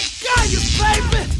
I got you, baby!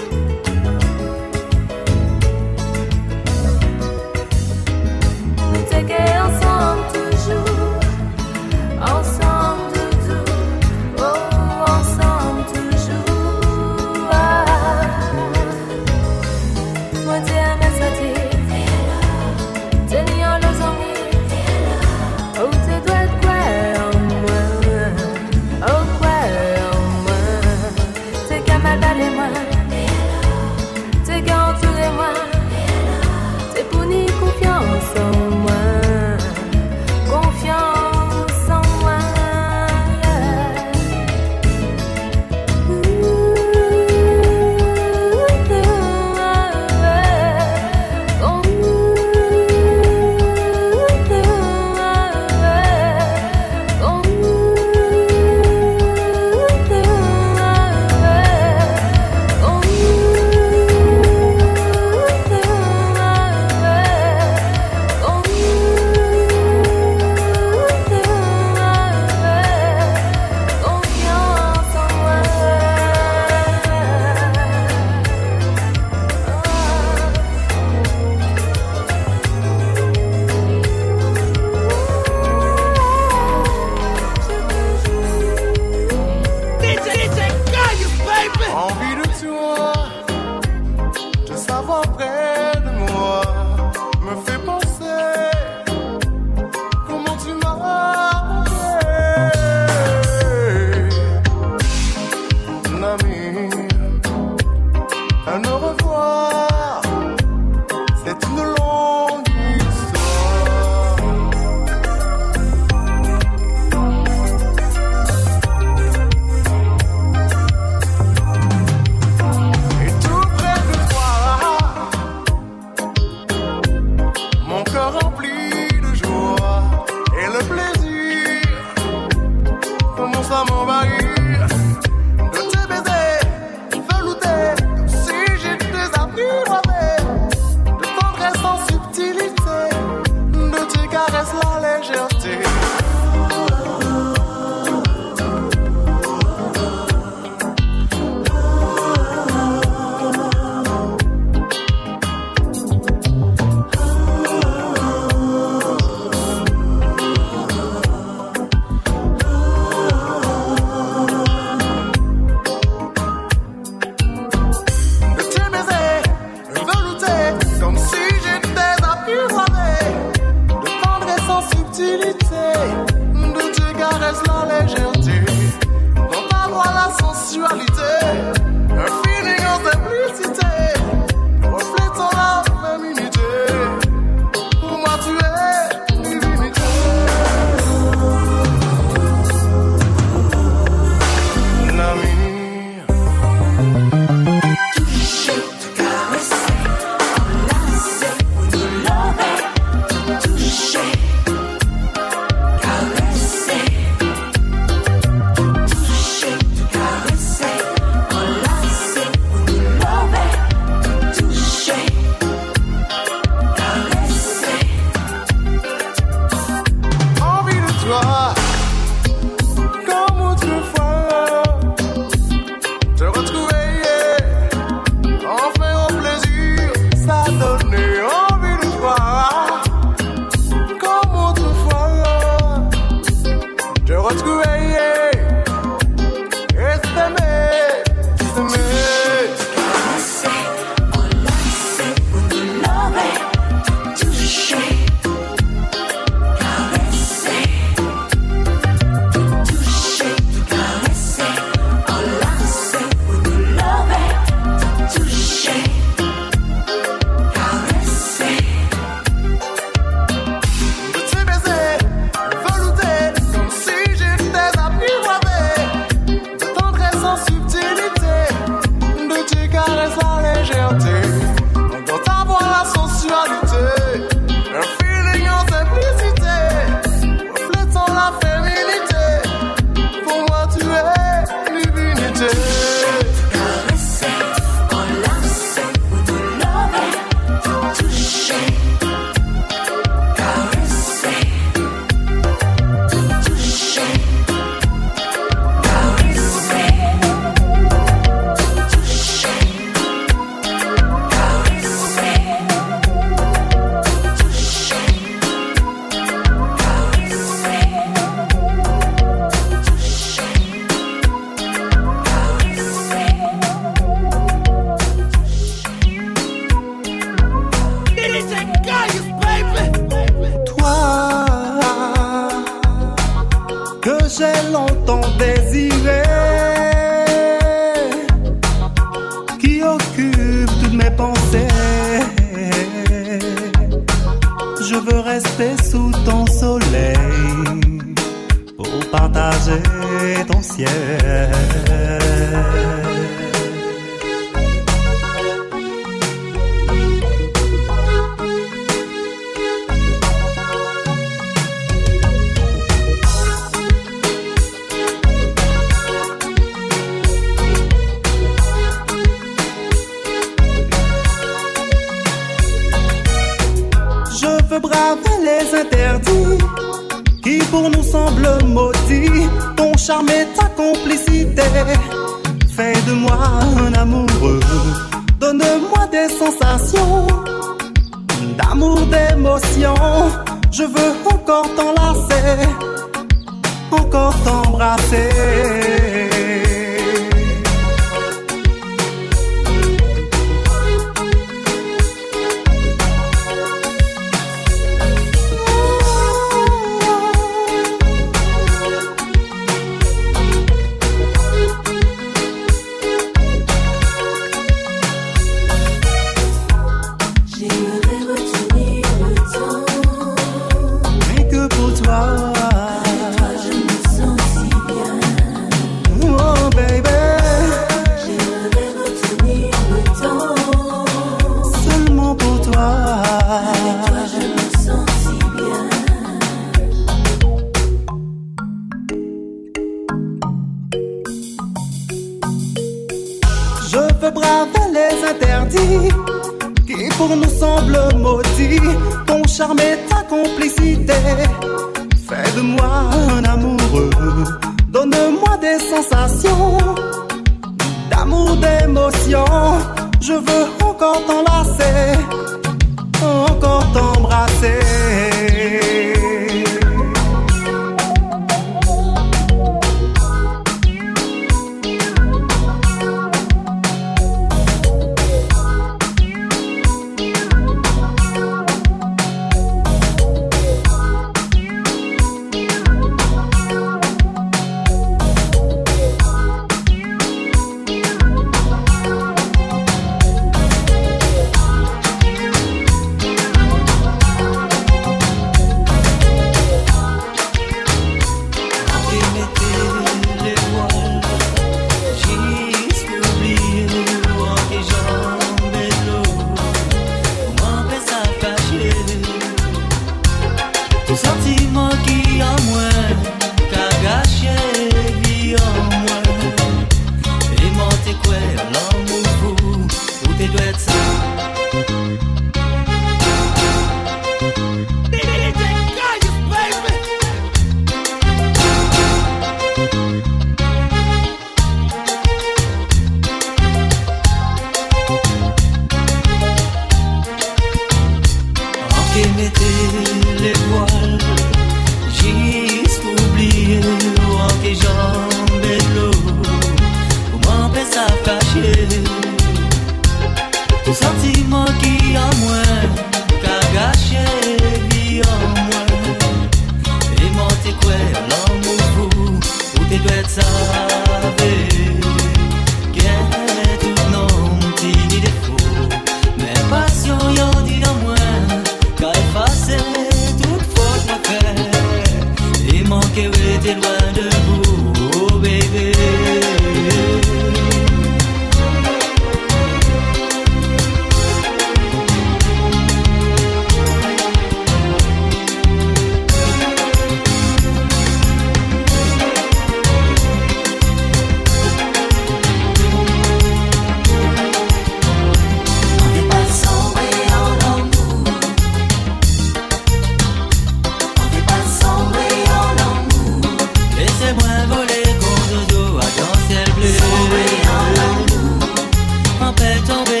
elle tombée.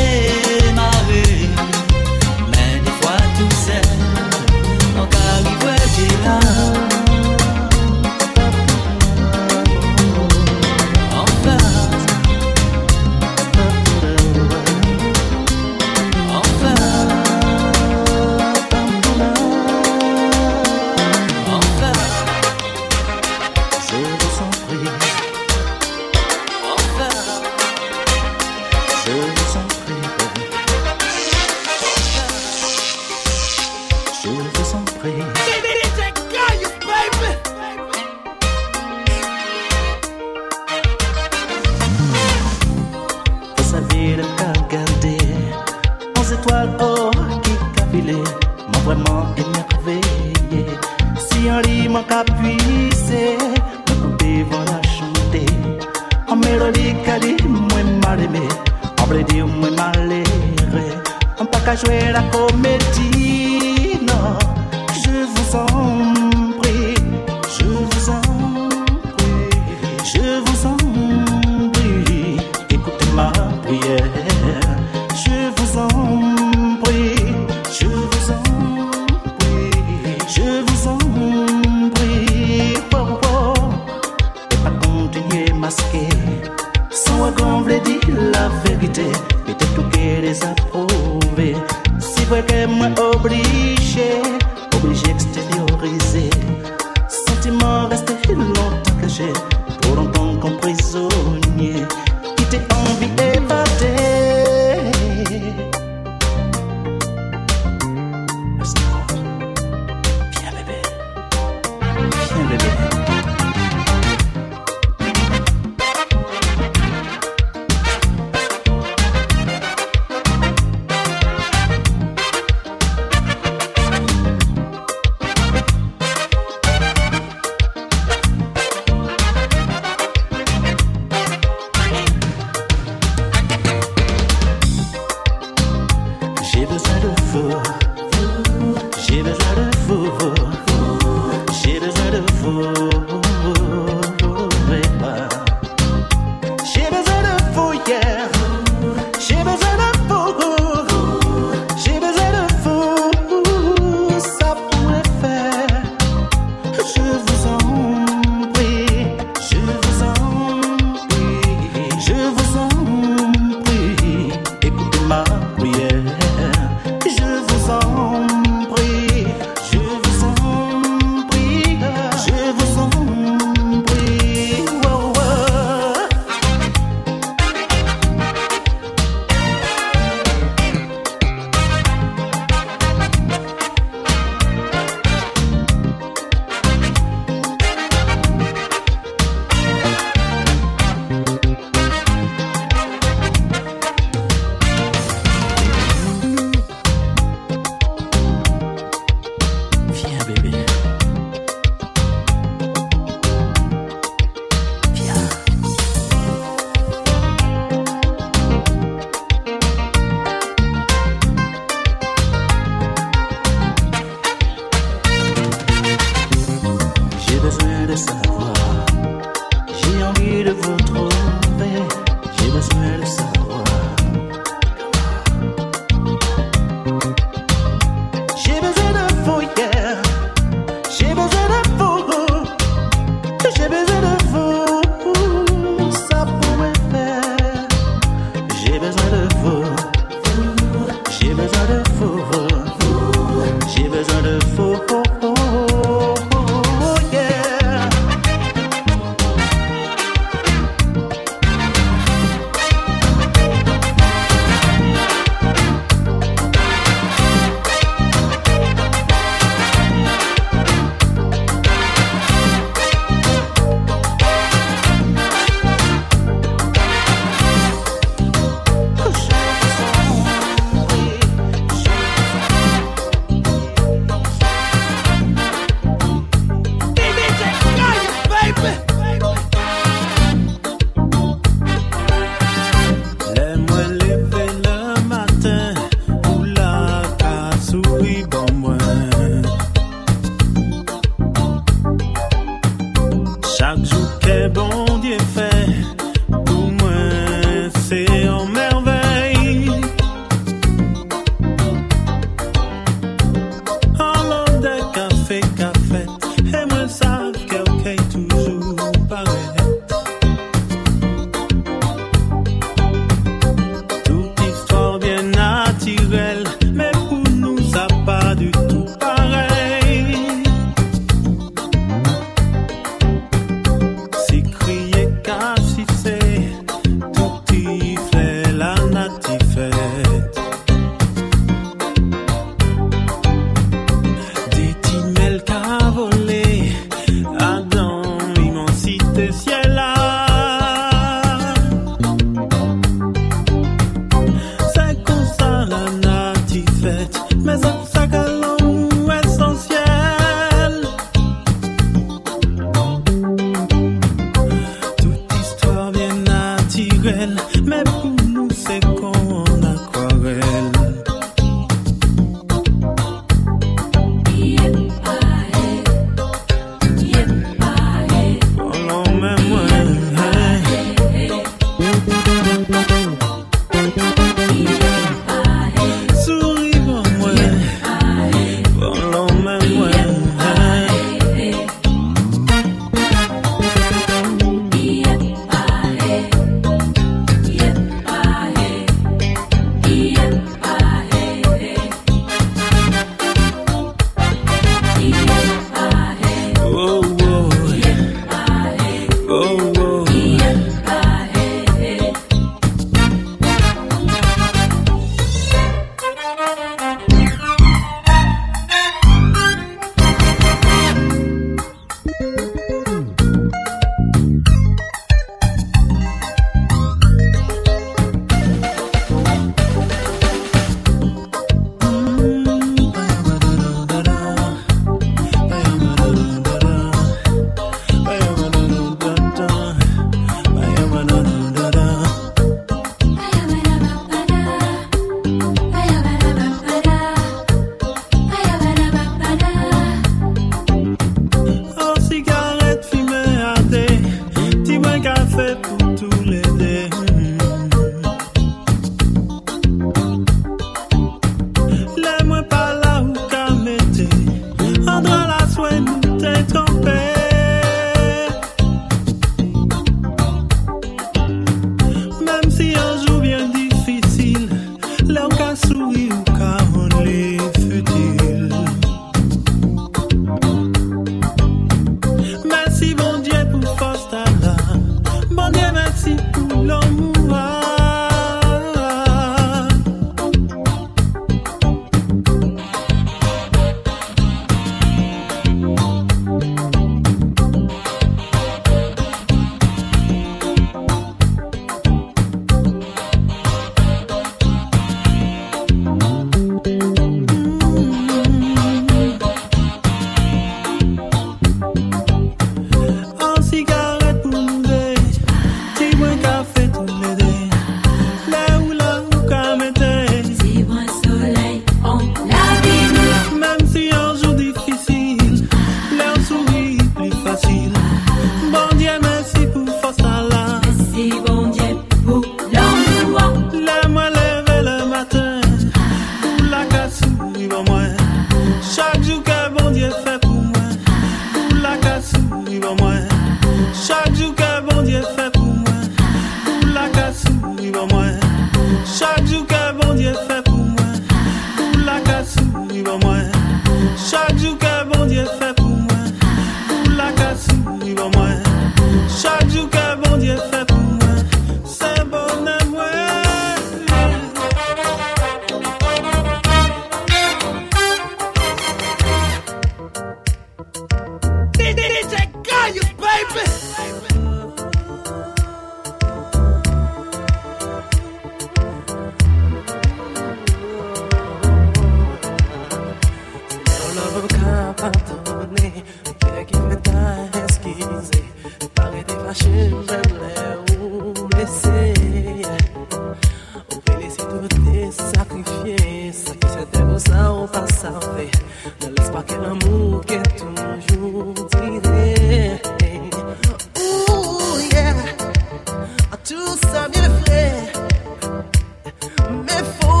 my.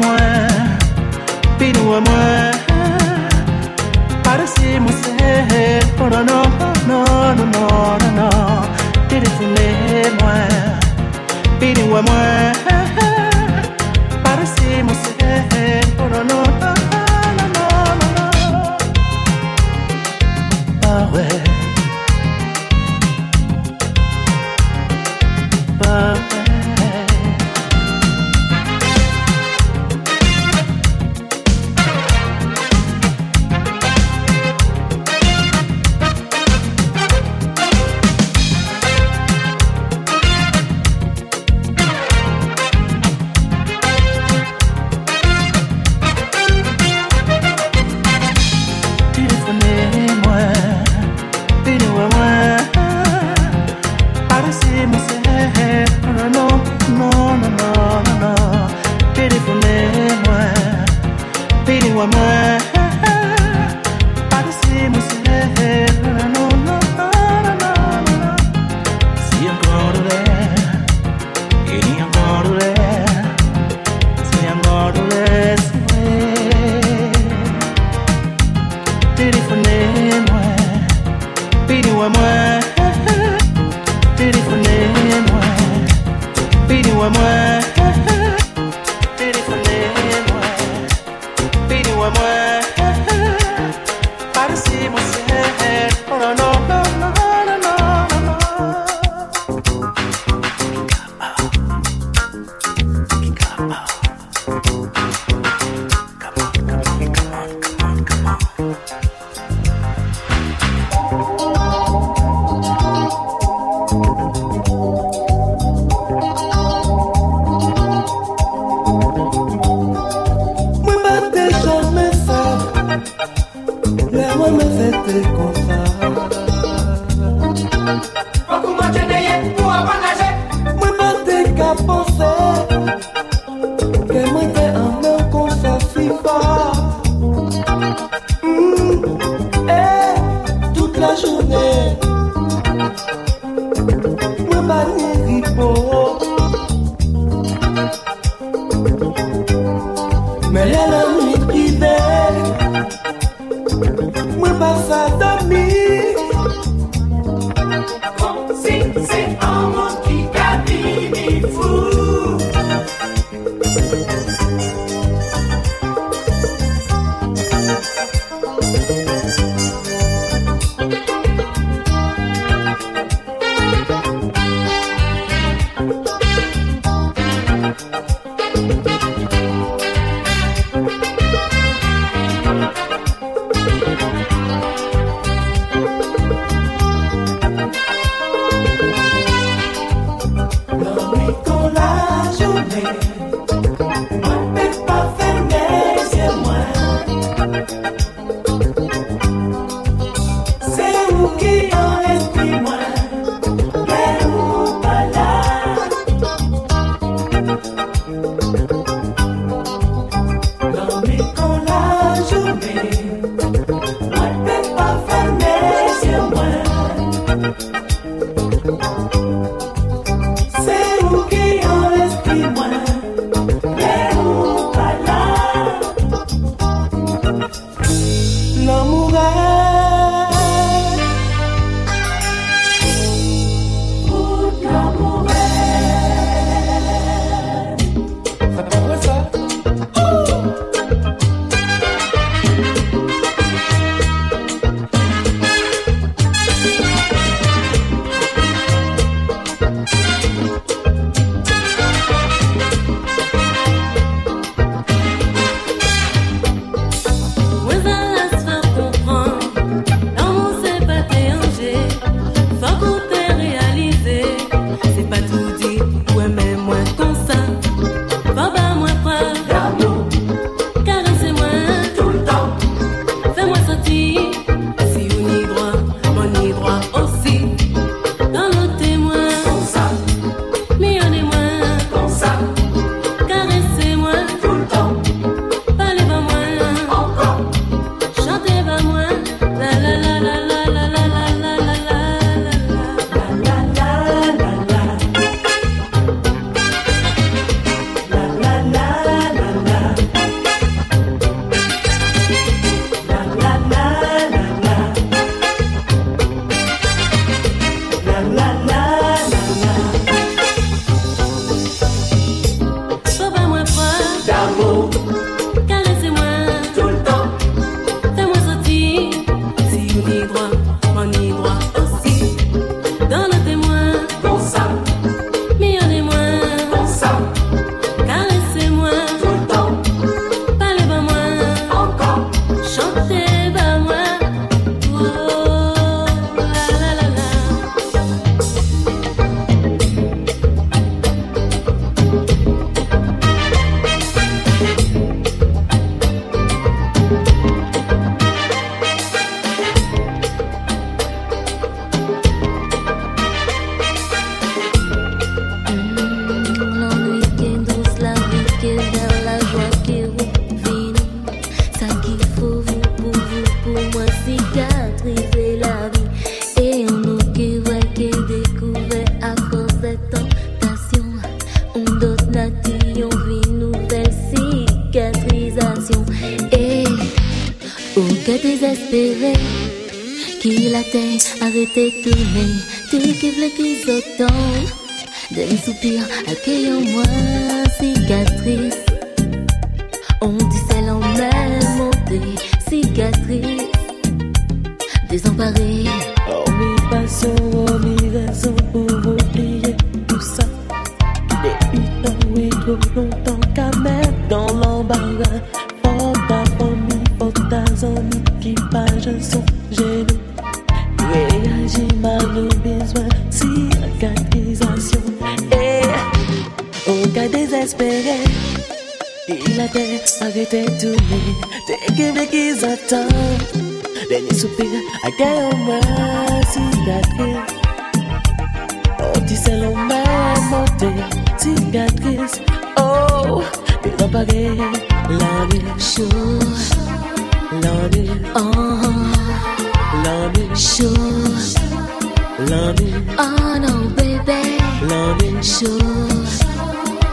mwen Pinou a mwen Parasi não não não não não não, no, no, no. Tiritile mwen Pinou a mwen não não se Poro no, no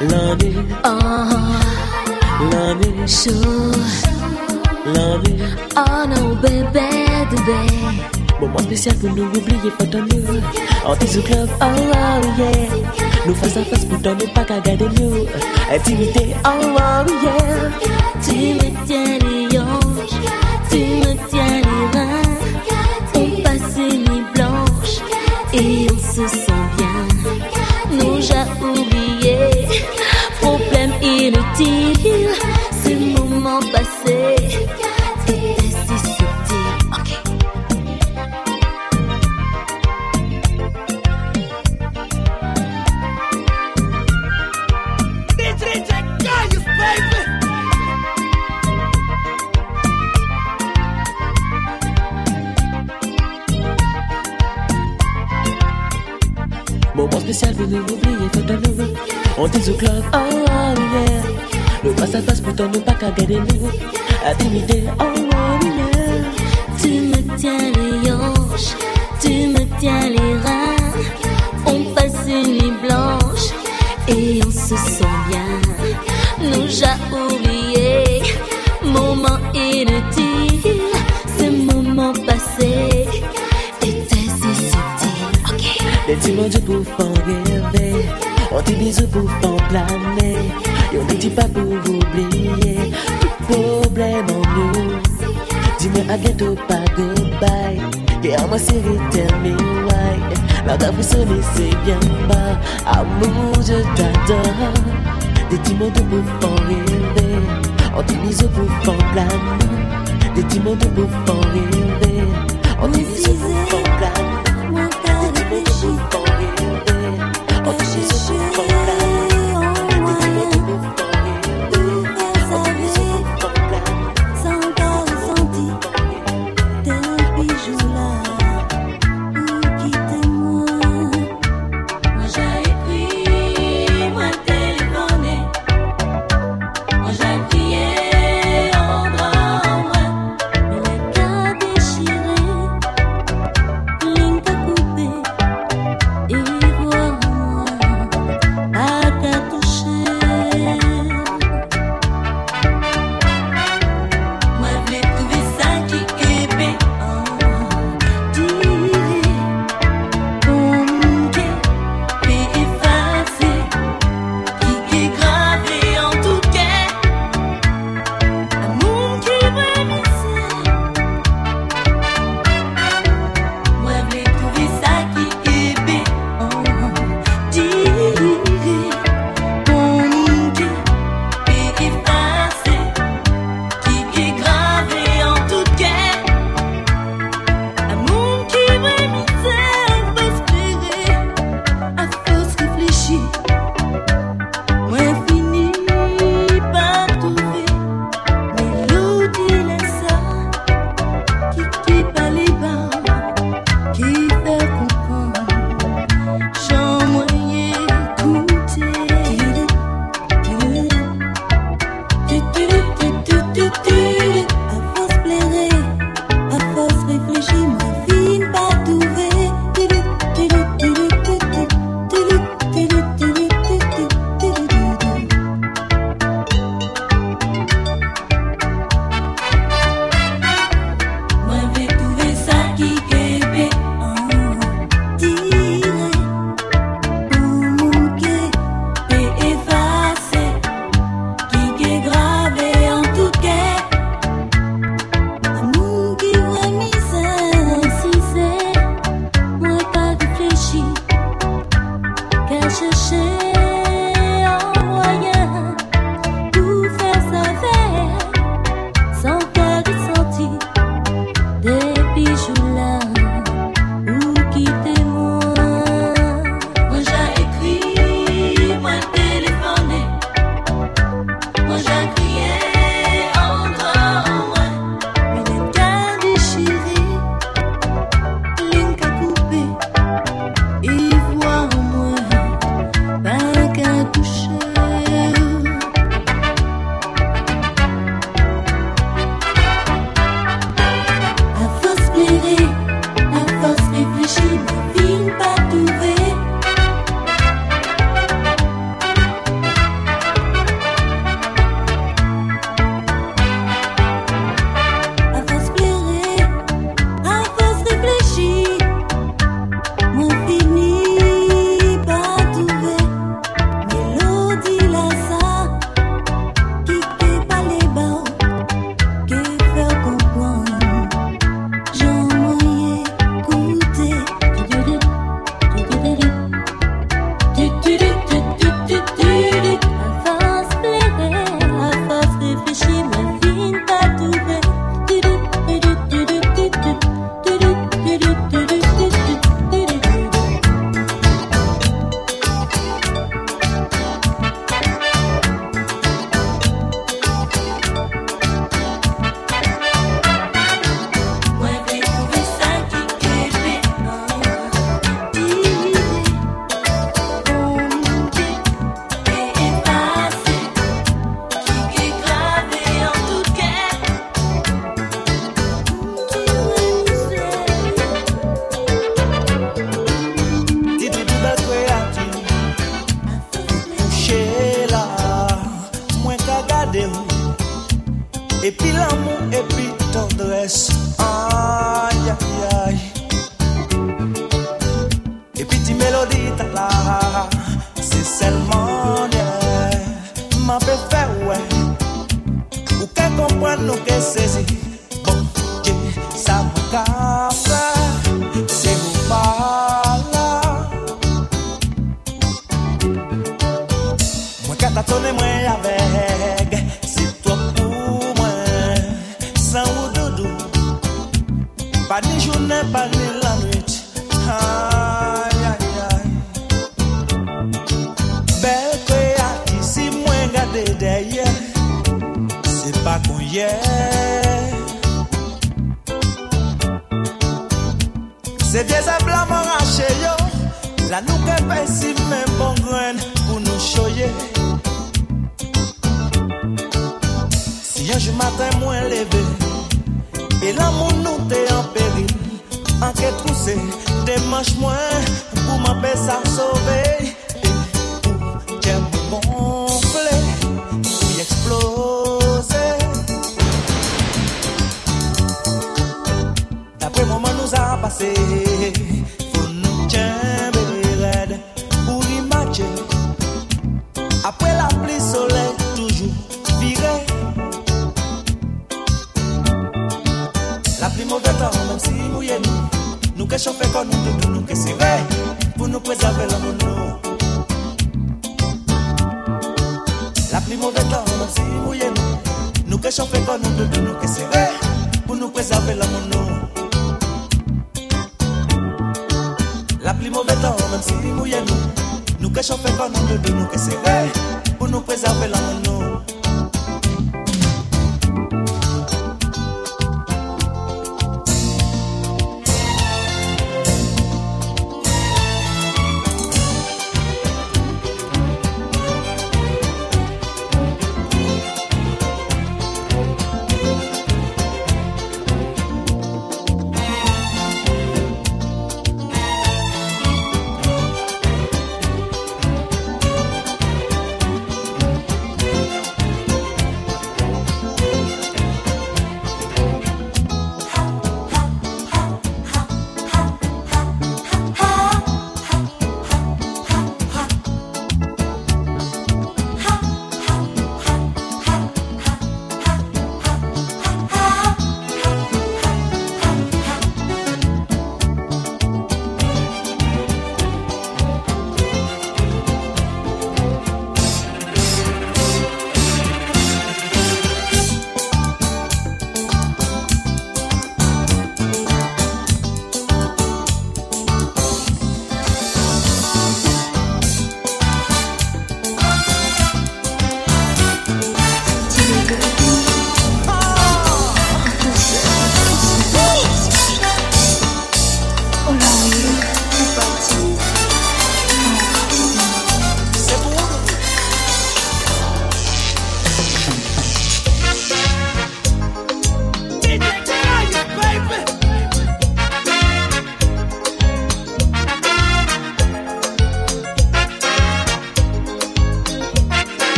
l'ennui, oh, l'ennui, chaud. l'ennui. Oh non, bébé, bébé. Moment spécial pour nous oublier, faut en nous. En tissu club, oh oh yeah. Nous face à face pour ne pas qu'à garder nous. Intimité, oh oh yeah. Tu me tiens hanches, tu me tiens inutile. Ce moment passé était si subtil. Ok. Moment spécial en nous. On dit au club, oh à pour ne pas qu'à garder nous. Intimité, oh oh yeah. Tu me tiens les hanches, tu me tiens les reins. On passe une nuit blanche et on se sent bien. Nous j'ai oublié, moment inutile. Ce moment passé était si subtil. Ok. Des petits mots du pour rêver. On dit bisous pour faire planer. Et on ne dit pas pour oublier. Dis-moi à bientôt, pas goodbye. Et à moi, c'est terminé, ouais. La dame sonner, c'est bien bas. Amour, je t'adore. Des petits mots de faire rêver. Bisous pour faire planer. Des petits mots de faire rêver. On dit bisous pour faire planer. Moi, t'as réfléchi, sans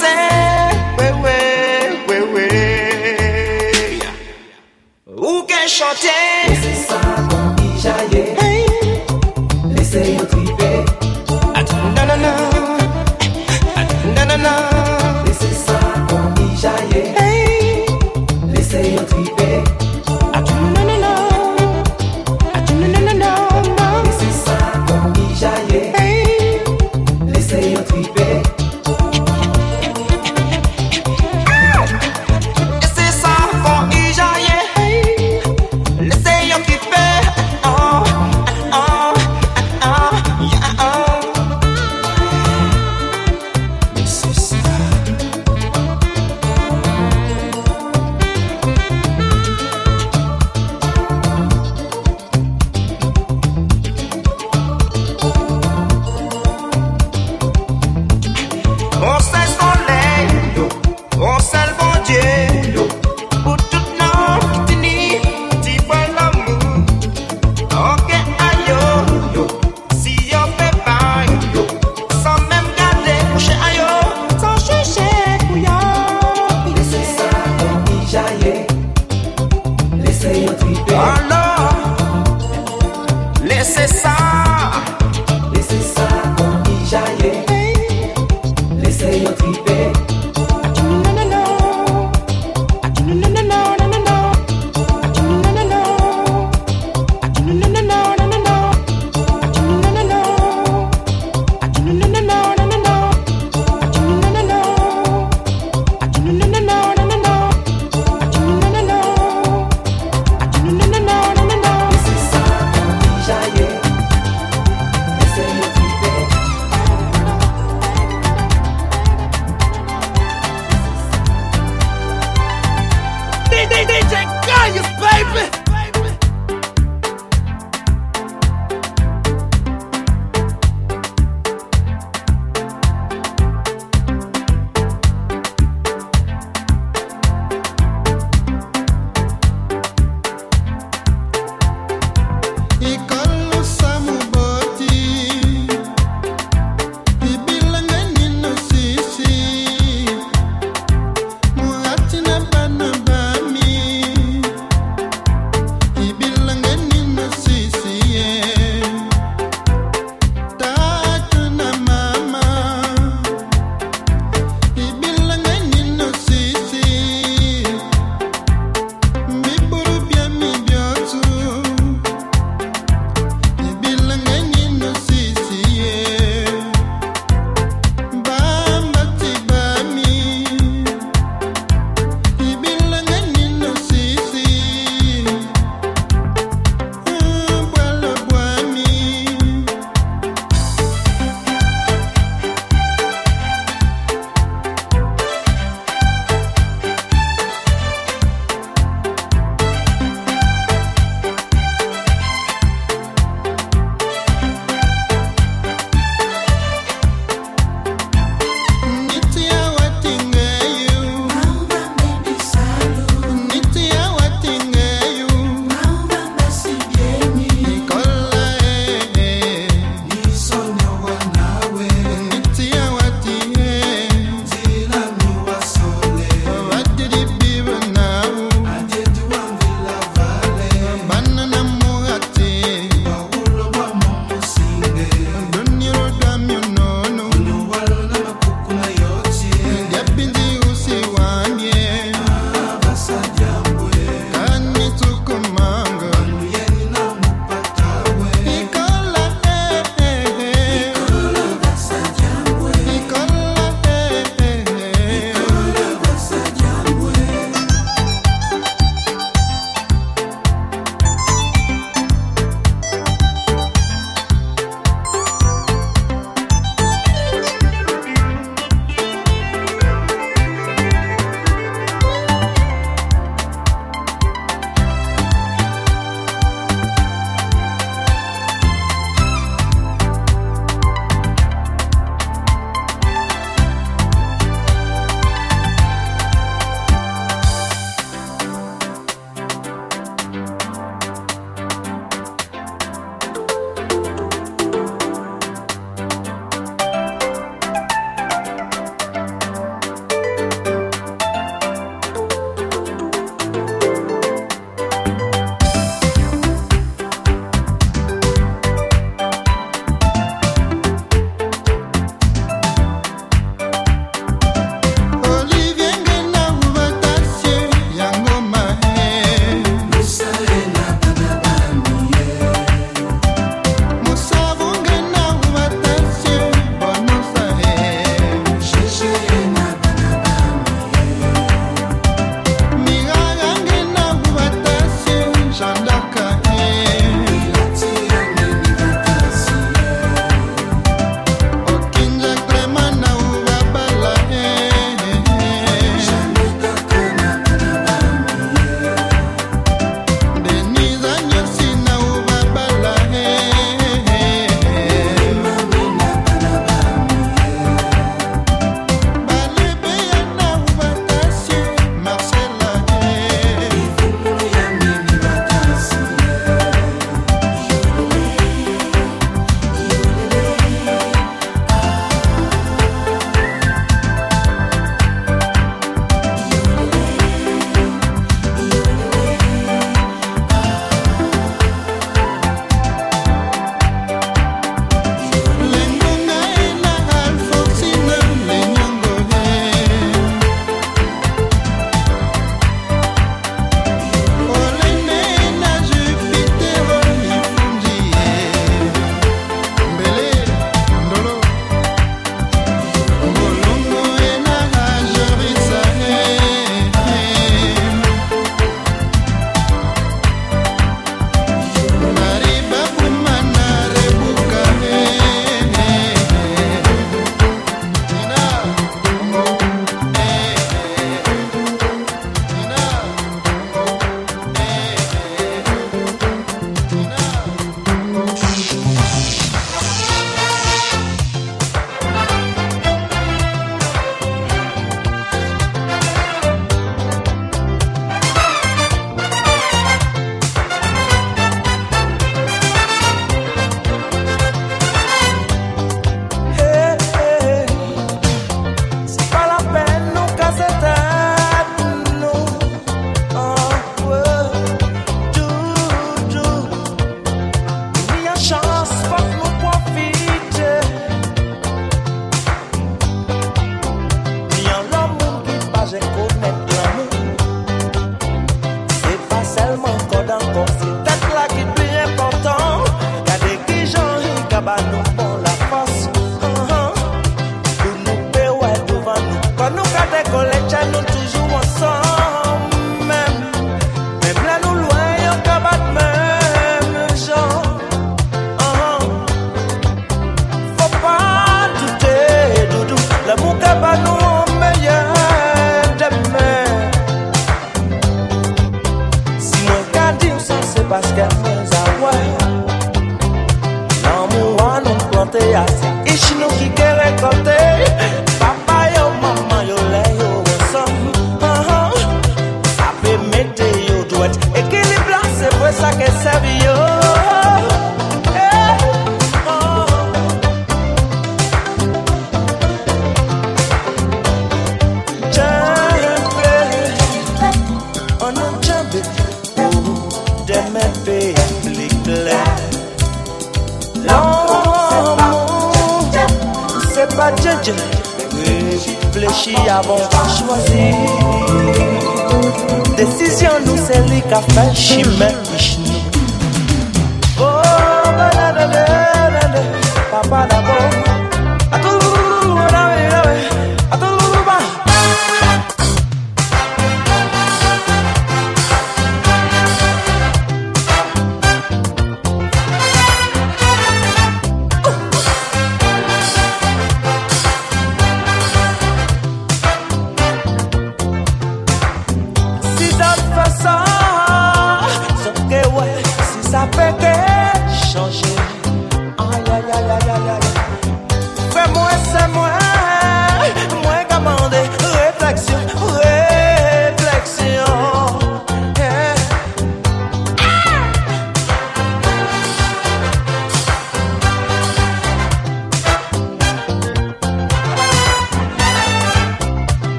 se wewe wewe Ou gen chante